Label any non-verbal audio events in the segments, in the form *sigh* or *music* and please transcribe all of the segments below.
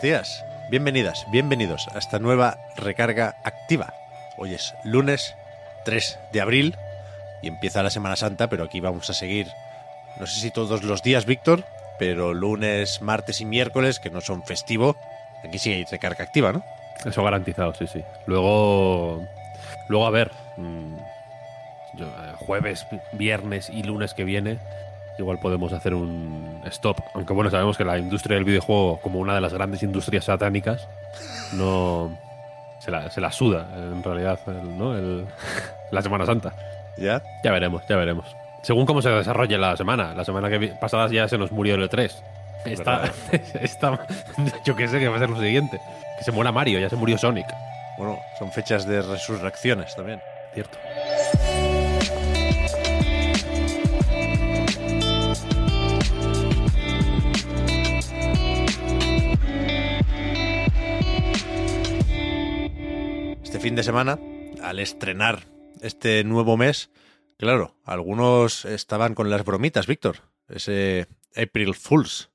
Buenos días, bienvenidas, bienvenidos a esta nueva recarga activa. Hoy es lunes 3 de abril y empieza la Semana Santa, pero aquí vamos a seguir no sé si todos los días, Víctor, pero lunes, martes y miércoles, que no son festivo, aquí sí hay recarga activa, ¿no? Eso garantizado, sí, sí. Luego, luego a ver, mm, eh, jueves, viernes y lunes que viene, igual podemos hacer un stop. Aunque bueno, sabemos que la industria del videojuego, como una de las grandes industrias satánicas, no se la, se la suda, en realidad, el- ¿no? El- *laughs* la Semana Santa. ¿Ya? Ya veremos, ya veremos. Según cómo se desarrolle la semana. La semana que pasada ya se nos murió el E3. Esta, esta- yo qué sé que va a ser lo siguiente. Que se muera Mario, ya se murió Sonic. Bueno, son fechas de resurrecciones también. Cierto. Fin de semana, al estrenar este nuevo mes, claro, algunos estaban con las bromitas, Víctor. Ese April Fools.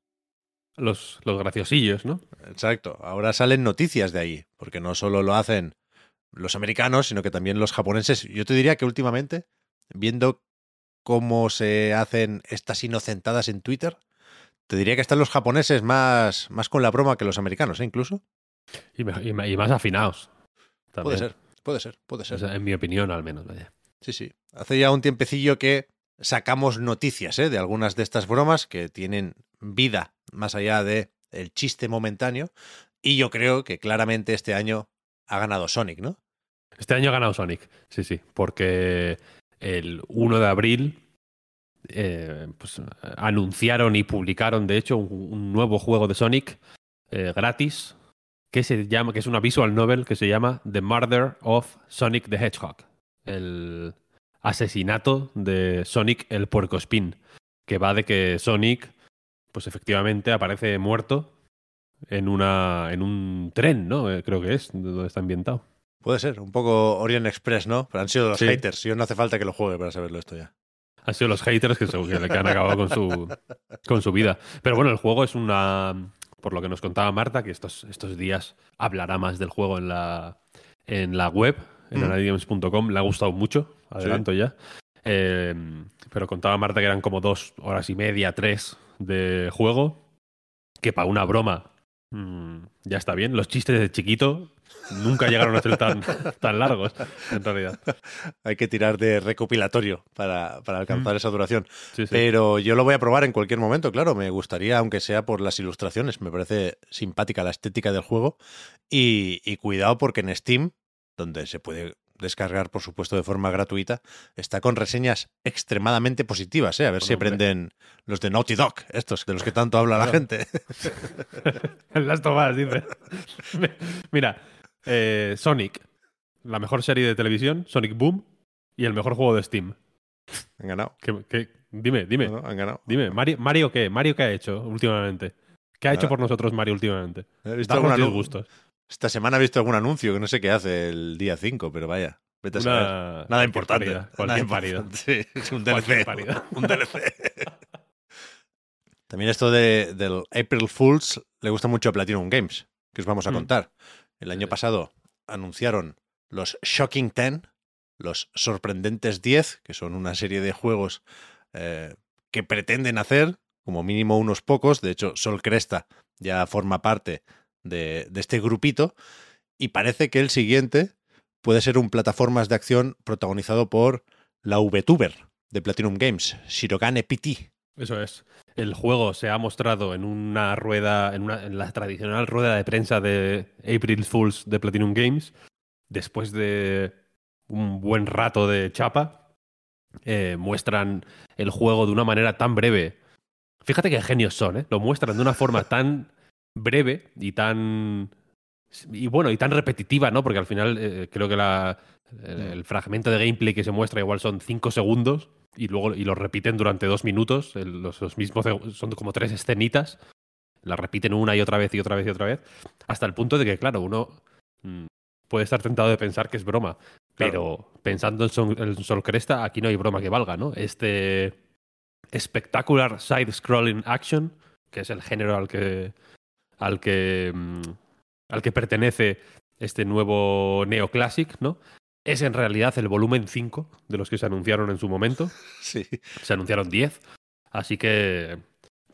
Los, los graciosillos, ¿no? Exacto. Ahora salen noticias de ahí, porque no solo lo hacen los americanos, sino que también los japoneses. Yo te diría que últimamente, viendo cómo se hacen estas inocentadas en Twitter, te diría que están los japoneses más, más con la broma que los americanos, ¿eh? incluso. Y más afinados. Puede ser, puede ser, puede O ser. sea, en mi opinión, al menos. Vaya. Sí, sí. Hace ya un tiempecillo que sacamos noticias ¿eh? de algunas de estas bromas que tienen vida más allá de el chiste momentáneo. Y yo creo que claramente este año ha ganado Sonic, ¿no? Este año ha ganado Sonic, sí, sí, porque el 1 de abril eh, pues, anunciaron y publicaron, de hecho, un, un nuevo juego de Sonic eh, gratis que se llama, que es una visual novel que se llama The Murder of Sonic the Hedgehog, el asesinato de Sonic el puercoespín, que va de que Sonic, pues efectivamente aparece muerto en una en un tren, ¿no? Eh, Creo que es donde está ambientado. Puede ser, un poco Orient Express, ¿no? Pero han sido los Sí. haters. Yo no hace falta que lo juegue para saberlo esto ya. Han sido los haters que, que, que han acabado con su, con su vida. Pero bueno, el juego es una. Por lo que nos contaba Marta, que estos, estos días hablará más del juego en la, en la web, en Mm. anadigames.com. Le ha gustado mucho, adelanto ya. Eh, pero contaba Marta que eran como dos horas y media, tres de juego. Que para una broma mm, ya está bien. Los chistes de chiquito nunca llegaron a ser tan, *laughs* tan largos, en realidad. *laughs* Hay que tirar de recopilatorio para, para alcanzar esa duración. Sí, sí. Pero yo lo voy a probar en cualquier momento, claro. Me gustaría, aunque sea por las ilustraciones. Me parece simpática la estética del juego. Y, y cuidado porque en Steam, donde se puede descargar, por supuesto, de forma gratuita, está con reseñas extremadamente positivas. ¿eh? A ver si Hombre. aprenden los de Naughty Dog, estos de los que tanto habla la gente. *laughs* Las tomas, dice. *laughs* Mira, eh, Sonic, la mejor serie de televisión, Sonic Boom, y el mejor juego de Steam. Han ganado. ¿Qué- qué? Dime, dime, ¿no? Han ganado. dime. Mario, ¿Mario qué? ¿Mario qué ha hecho últimamente? ¿Qué ha hecho por nosotros Mario últimamente? He visto Darnos algún anu- disgustos. Esta semana he visto algún anuncio que no sé qué hace el día 5, pero vaya. Vete a saber. Una- Nada importante. parida, Nada cualquier parida. *laughs* Sí, es un *laughs* DLC. parida. *laughs* Un DLC. También esto de, del April Fools le gusta mucho a Platinum Games, que os vamos a Mm. contar. El año pasado anunciaron los Shocking 10, los sorprendentes 10, que son una serie de juegos eh, que pretenden hacer, como mínimo unos pocos. De hecho, Sol Cresta ya forma parte de, este grupito. Y parece que el siguiente puede ser un plataformas de acción protagonizado por la VTuber de Platinum Games, Shirogane PT. Eso es. El juego se ha mostrado en una rueda, en, una, en la tradicional rueda de prensa de April Fools de Platinum Games, después de un buen rato de chapa. eh, muestran el juego de una manera tan breve. Fíjate qué genios son, ¿eh? Lo muestran de una forma tan breve y tan. Y bueno, y tan repetitiva, ¿no? Porque al final eh, creo que la, el, el fragmento de gameplay que se muestra igual son 5 segundos y luego y lo repiten durante dos minutos. el- los, los mismos son como tres escenitas. La repiten una y otra vez y otra vez y otra vez. Hasta el punto de que, claro, uno mm, puede estar tentado de pensar que es broma. Pero pensando en Sol, en Sol Cresta, aquí no hay broma que valga, ¿no? Este espectacular side-scrolling action, que es el género al que al que mm, al que pertenece este nuevo neoclassic, ¿no? Es en realidad el volumen 5 de los que se anunciaron en su momento. *laughs* Sí. Se anunciaron 10. Así que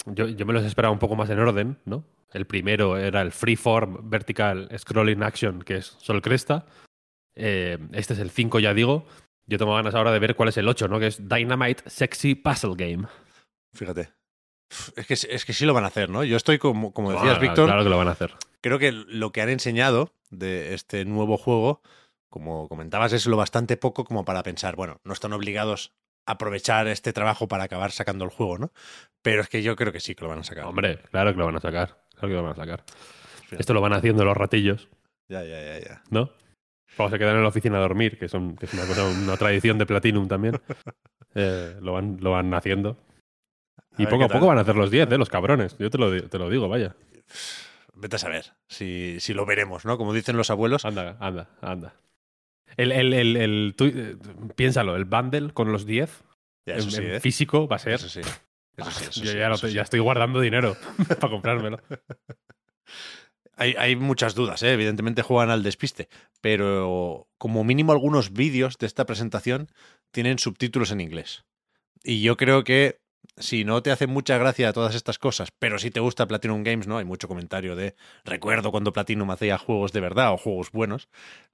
yo, yo me los esperaba un poco más en orden, ¿no? El primero era el Freeform Vertical Scrolling Action, que es Sol Cresta. Eh, este es el 5, ya digo. Yo tengo ganas ahora de ver cuál es el 8, ¿no? Que es Dynamite Sexy Puzzle Game. Fíjate. Es que, es que sí lo van a hacer, ¿no? Yo estoy, como, como decías, Ah, Víctor, Claro que lo van a hacer. creo que lo que han enseñado de este nuevo juego, como comentabas, es lo bastante poco como para pensar, bueno, no están obligados a aprovechar este trabajo para acabar sacando el juego, ¿no? Pero es que yo creo que sí que lo van a sacar. Hombre, claro que lo van a sacar. Claro que lo van a sacar. Esto lo van haciendo los ratillos, Ya, ya, ya, ya. ¿no? Cuando se quedan en la oficina a dormir, que, son, que es una, cosa, una tradición de Platinum también. *laughs* Eh, lo, van, lo van haciendo. Y poco a poco van a hacer los 10, ¿eh? Los cabrones. Yo te lo, te lo digo, vaya. Vete a saber si, si lo veremos, ¿no? Como dicen los abuelos. Anda, anda, anda. El, el, el, el- tú, eh, piénsalo, el bundle con los 10 Ya, en, eso sí, en ¿eh? físico va a ser. Eso sí. Eso sí, eso Yo sí, ya, eso te- ya estoy guardando dinero *laughs* para comprármelo. *laughs* Hay, hay muchas dudas, ¿eh? evidentemente juegan al despiste, pero como mínimo algunos vídeos de esta presentación tienen subtítulos en inglés. Y yo creo que si no te hacen mucha gracia todas estas cosas, pero si te gusta Platinum Games, ¿no? Hay mucho comentario de recuerdo cuando Platinum hacía juegos de verdad o juegos buenos.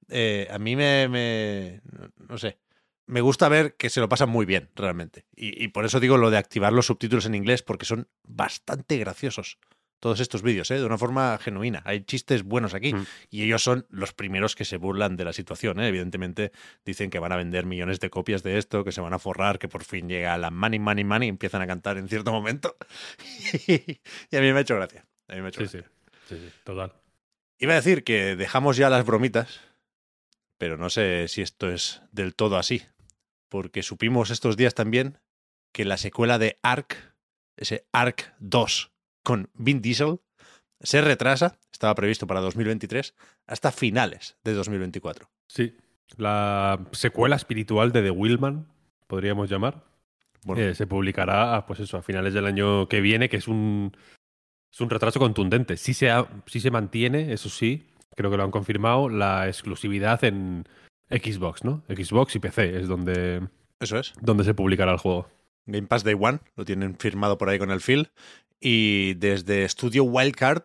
Eh, a mí me, me- no sé. Me gusta ver que se lo pasan muy bien, realmente. Y, y por eso digo lo de activar los subtítulos en inglés, porque son bastante graciosos todos estos vídeos, ¿eh? de una forma genuina. Hay chistes buenos aquí Mm. y ellos son los primeros que se burlan de la situación. ¿eh? Evidentemente dicen que van a vender millones de copias de esto, que se van a forrar, que por fin llega la money, money, money y empiezan a cantar en cierto momento. *laughs* y a mí me ha hecho gracia. A mí me ha hecho Sí, gracia. sí, sí, sí, total. Iba a decir que dejamos ya las bromitas, pero no sé si esto es del todo así, porque supimos estos días también que la secuela de Ark, ese Ark 2 con Vin Diesel, se retrasa, estaba previsto para 2023, hasta finales de 2024. Sí. La secuela espiritual de The Willman, podríamos llamar. Bueno, Eh, se publicará, pues eso, a finales del año que viene, que es un, es un retraso contundente. Sí se, ha- sí se mantiene, eso sí, creo que lo han confirmado, la exclusividad en Xbox, ¿no? Xbox y PC es donde, eso es. donde se publicará el juego. Game Pass Day One, lo tienen firmado por ahí con el Phil. Y desde Studio Wildcard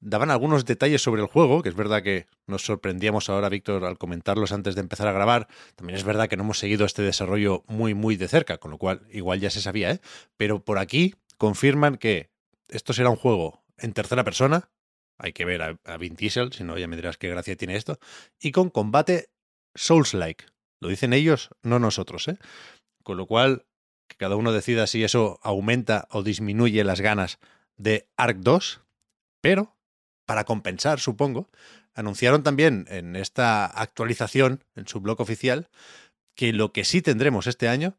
daban algunos detalles sobre el juego, que es verdad que nos sorprendíamos ahora, Víctor, al comentarlos antes de empezar a grabar. También es verdad que no hemos seguido este desarrollo muy, muy de cerca, con lo cual igual ya se sabía, ¿eh? Pero por aquí confirman que esto será un juego en tercera persona. Hay que ver a, a Vin Diesel, si no ya me dirás qué gracia tiene esto. Y con combate Souls-like. Lo dicen ellos, no nosotros, ¿eh? Con lo cual, que cada uno decida si eso aumenta o disminuye las ganas de Ark 2, pero para compensar, supongo, anunciaron también en esta actualización, en su blog oficial, que lo que sí tendremos este año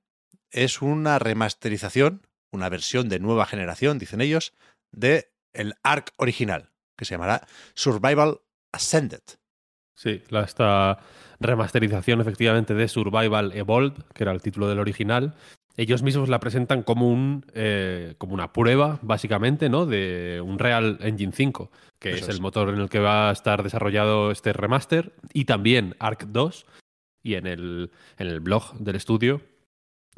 es una remasterización, una versión de nueva generación, dicen ellos, de el Ark original, que se llamará Survival Ascended. Sí, la, esta remasterización efectivamente de Survival Evolved, que era el título del original, ellos mismos la presentan como, un, eh, como una prueba, básicamente, ¿no? De un Real Engine 5, que es, es. el motor en el que va a estar desarrollado este remaster, y también Arc 2, y en el, en el blog del estudio,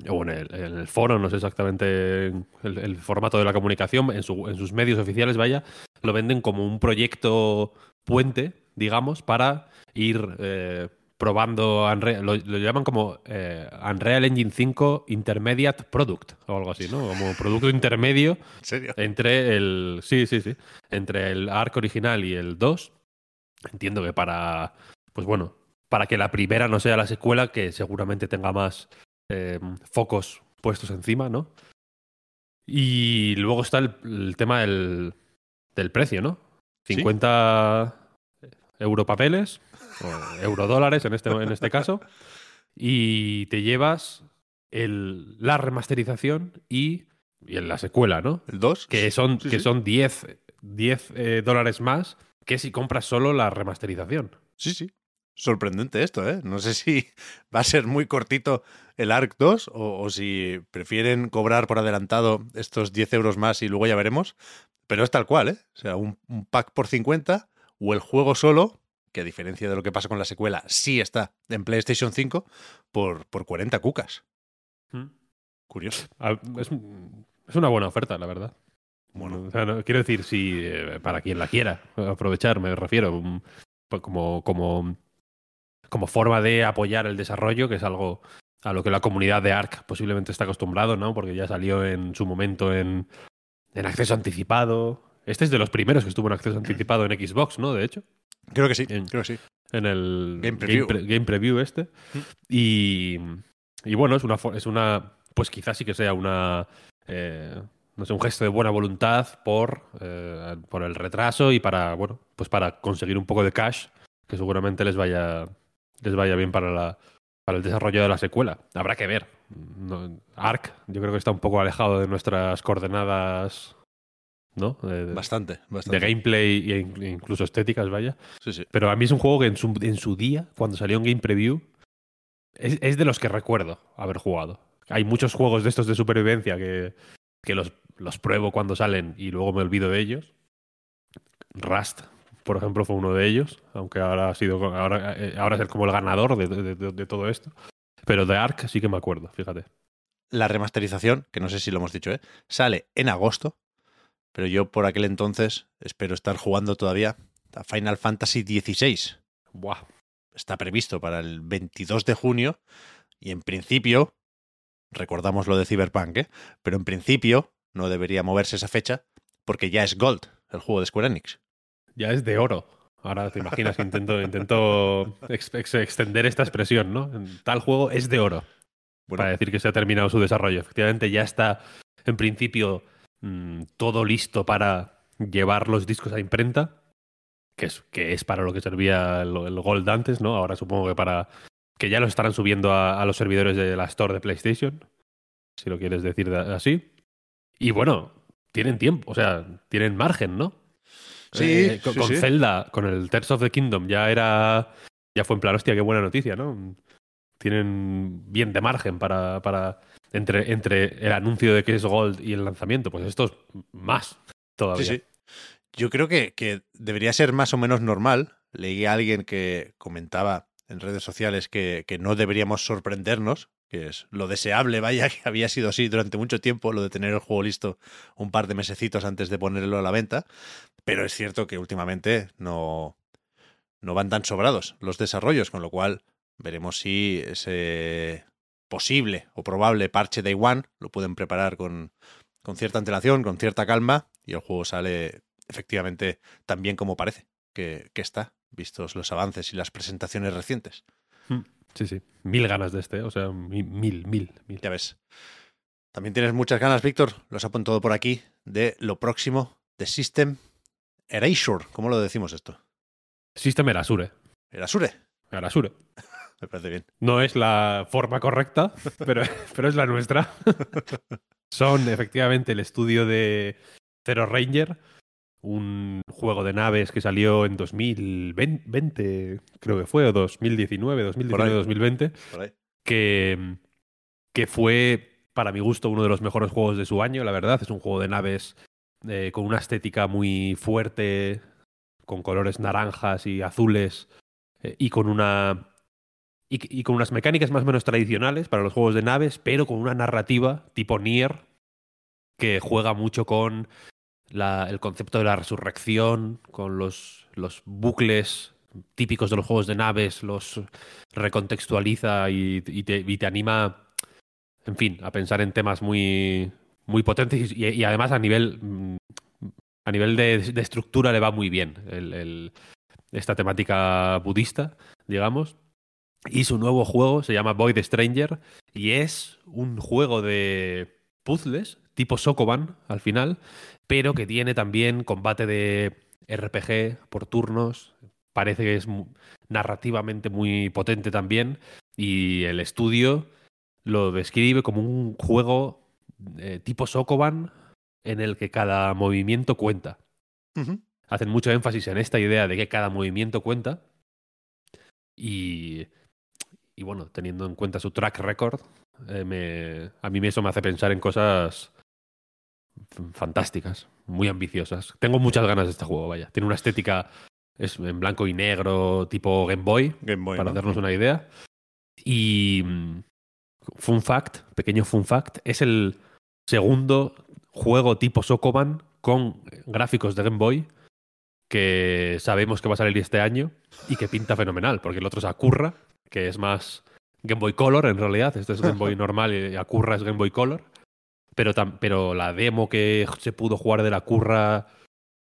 o en el, en el foro, no sé exactamente el, el formato de la comunicación, en, su- en sus medios oficiales, vaya, lo venden como un proyecto puente, digamos, para ir eh, probando Unreal, lo, lo llaman como eh, Unreal Engine 5 Intermediate Product o algo así, ¿no? Como producto intermedio *laughs* ¿En serio? entre el sí, sí, sí, entre el arc original y el 2. Entiendo que para pues bueno, para que la primera no sea la secuela que seguramente tenga más eh, focos puestos encima, ¿no? Y luego está el, el tema del, del precio, ¿no? Sí. 50 europapeles, o eurodólares en este, en este caso, y te llevas el, la remasterización y, y la secuela, ¿no? ¿El 2? Que son, Sí, que sí. son 10, 10 eh, dólares más que si compras solo la remasterización. Sí, sí. Sorprendente esto, ¿eh? No sé si va a ser muy cortito el ARC 2 o, o si prefieren cobrar por adelantado estos 10 euros más y luego ya veremos. Pero es tal cual, ¿eh? O sea, un, un pack por 50 o el juego solo, que a diferencia de lo que pasa con la secuela, sí está en PlayStation 5 por, por 40 cucas. Curioso. Ah, Es, es una buena oferta, la verdad. Bueno. O sea, no- quiero decir, si eh, para quien la quiera aprovechar, me refiero, como, como, como forma de apoyar el desarrollo, que es algo a lo que la comunidad de ARC posiblemente está acostumbrado, ¿no? Porque ya salió en su momento en, en acceso anticipado. Este es de los primeros que estuvo en acceso anticipado en Xbox, ¿no? De hecho, Creo que sí, En- creo que sí. en el Game Preview. Game, Pre- Game Preview este. Mm. Y, y bueno, es una, es una, pues quizás sí que sea una, eh, no sé, un gesto de buena voluntad por, eh, por el retraso y para, bueno, pues para conseguir un poco de cash que seguramente les vaya, les vaya bien para la, para el desarrollo de la secuela. Habrá que ver. No- Ark, yo creo que está un poco alejado de nuestras coordenadas, ¿no? Bastante, de gameplay e in- incluso estéticas, vaya. Sí, sí. Pero a mí es un juego que en su, en su día, cuando salió en Game Preview, es, es de los que recuerdo haber jugado. Hay muchos juegos de estos de supervivencia que, que los, los pruebo cuando salen y luego me olvido de ellos. Rust, por ejemplo, fue uno de ellos, aunque ahora ha sido ahora, eh, ahora es el- como el ganador de, de- de- de todo esto. Pero de Ark sí que me acuerdo, fíjate. La remasterización, que no sé si lo hemos dicho, ¿eh? sale en agosto, pero yo por aquel entonces espero estar jugando todavía a Final Fantasy XVI. Buah. Está previsto para el 22 de junio y en principio, recordamos lo de Cyberpunk, ¿eh? pero en principio no debería moverse esa fecha porque ya es Gold, el juego de Square Enix. Ya es de oro. Ahora te imaginas que intento, intento ex- ex- extender esta expresión, ¿no? Tal juego es de oro. Bueno, para decir que se ha terminado su desarrollo. Efectivamente, ya está en principio mm, todo listo para llevar los discos a imprenta, que es, que es para lo que servía el, el Gold antes, ¿no? Ahora supongo que para que ya lo estarán subiendo a, a los servidores de la Store de PlayStation, si lo quieres decir de- así. Y bueno, tienen tiempo, o sea, tienen margen, ¿no? Sí, Eh, con, sí, con sí. Zelda, con el Tears of the Kingdom, ya era. Ya fue en plan, hostia, qué buena noticia, ¿no? Tienen bien de margen para. para entre, entre el anuncio de que es Gold y el lanzamiento. Pues esto es más todavía. Yo creo que, que debería ser más o menos normal. Leí a alguien que comentaba en redes sociales que, que no deberíamos sorprendernos, que es lo deseable, vaya, *laughs* que había sido así durante mucho tiempo, lo de tener el juego listo un par de mesecitos antes de ponerlo a la venta. Pero es cierto que últimamente no, no van tan sobrados los desarrollos, con lo cual veremos si ese posible o probable parche Day One lo pueden preparar con, con cierta antelación, con cierta calma, y el juego sale efectivamente tan bien como parece que, que está, vistos los avances y las presentaciones recientes. Sí, sí. Mil ganas de este, o sea, mi- mil, mil, mil. Ya ves. También tienes muchas ganas, Víctor, los ha apuntado por aquí, de lo próximo de System Erasure. ¿Cómo lo decimos esto? System Erasure. Erasure. Erasure. Me parece bien. No es la forma correcta, *laughs* pero, pero es la nuestra. *laughs* Son efectivamente el estudio de Zero Ranger, un juego de naves que salió en 2020, creo que fue, o 2019, 2019, 2020, Por ahí. que, que fue, para mi gusto, uno de los mejores juegos de su año, la verdad. Es un juego de naves eh, con una estética muy fuerte, con colores naranjas y azules, eh, y con una y, y con unas mecánicas más o menos tradicionales para los juegos de naves, pero con una narrativa tipo Nier que juega mucho con la- el concepto de la resurrección, con los, los bucles típicos de los juegos de naves, los recontextualiza y, y te, y te anima, en fin, a pensar en temas muy, muy potentes y, además a nivel, mm, a nivel de, estructura le va muy bien el- esta temática budista, digamos. Y su nuevo juego se llama Void Stranger y es un juego de puzzles tipo Sokoban al final, pero que tiene también combate de RPG por turnos. Parece que es narrativamente muy potente también y el estudio lo describe como un juego eh, tipo Sokoban en el que cada movimiento cuenta. Hacen mucho énfasis en esta idea de que cada movimiento cuenta. Y, y bueno, teniendo en cuenta su track record, eh, me, a mí eso me hace pensar en cosas fantásticas, muy ambiciosas. Tengo muchas ganas de este juego, vaya. Tiene una estética es en blanco y negro, tipo Game Boy, para hacernos una idea. Y mm, fun fact, pequeño fun fact, es el segundo juego tipo Sokoban con gráficos de Game Boy que sabemos que va a salir este año y que pinta fenomenal, porque el otro es Acurra, que es más Game Boy Color en realidad, este es Game Boy *laughs* normal y Acurra es Game Boy Color, pero, pero la demo que se pudo jugar de la Acurra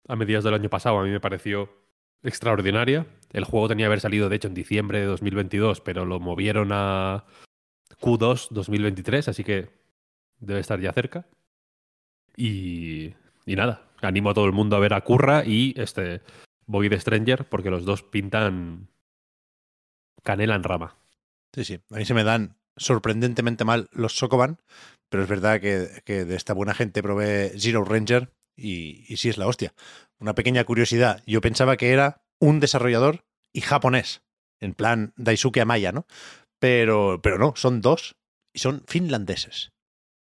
a mediados del año pasado a mí me pareció extraordinaria. El juego tenía que haber salido de hecho en diciembre de 2022, pero lo movieron a Q2 2023, así que debe estar ya cerca. Y, y nada, animo a todo el mundo a ver a Curra y este Void Stranger, porque los dos pintan canela en rama. Sí, sí. A mí se me dan sorprendentemente mal los Sokoban, pero es verdad que, que de esta buena gente probé Zero Ranger y, y, sí es la hostia. Una pequeña curiosidad. Yo pensaba que era un desarrollador y japonés, en plan Daisuke Amaya, ¿no? Pero, pero no, son dos y son finlandeses.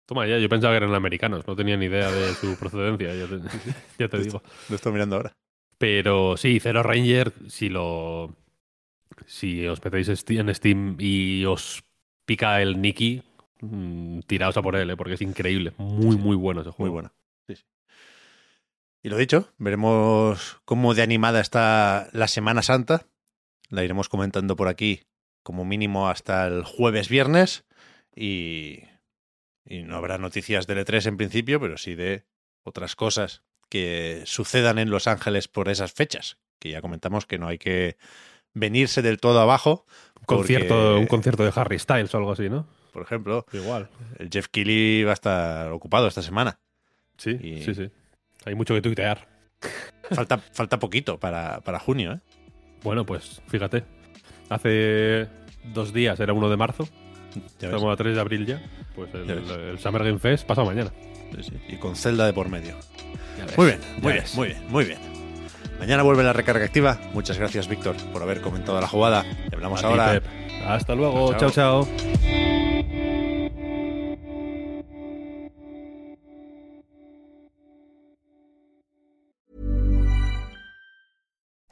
Toma ya, yo pensaba que eran americanos, no tenía ni idea de su procedencia, ya te, *laughs* digo. Lo estoy mirando ahora. Pero sí, Zero Ranger, si lo. Si os metéis en Steam y os pica el Nicky, mm, tiraos a por él, ¿eh? porque es increíble. Muy, muy bueno ese juego. Muy bueno. Sí, sí. Y lo dicho, veremos cómo de animada está la Semana Santa. La iremos comentando por aquí como mínimo hasta el jueves viernes. Y y no habrá noticias de E3 en principio, pero sí de otras cosas que sucedan en Los Ángeles por esas fechas, que ya comentamos que no hay que venirse del todo abajo. Un, concierto, un concierto de Harry Styles o algo así, ¿no? Por ejemplo, igual. El Jeff Keighley va a estar ocupado esta semana. Sí, sí, sí. Hay mucho que tuitear. Falta, falta poquito para, para junio, ¿eh? Bueno, pues fíjate. Hace dos días, era 1 de marzo, Estamos a 3 de abril ya. Pues el, Summer Game Fest pasa mañana. Y con Zelda de por medio. Muy bien, muy bien, muy bien, muy bien. Mañana vuelve la recarga activa. Muchas gracias, Víctor, por haber comentado la jugada. Te hablamos ahora. Hasta luego. chao. chao.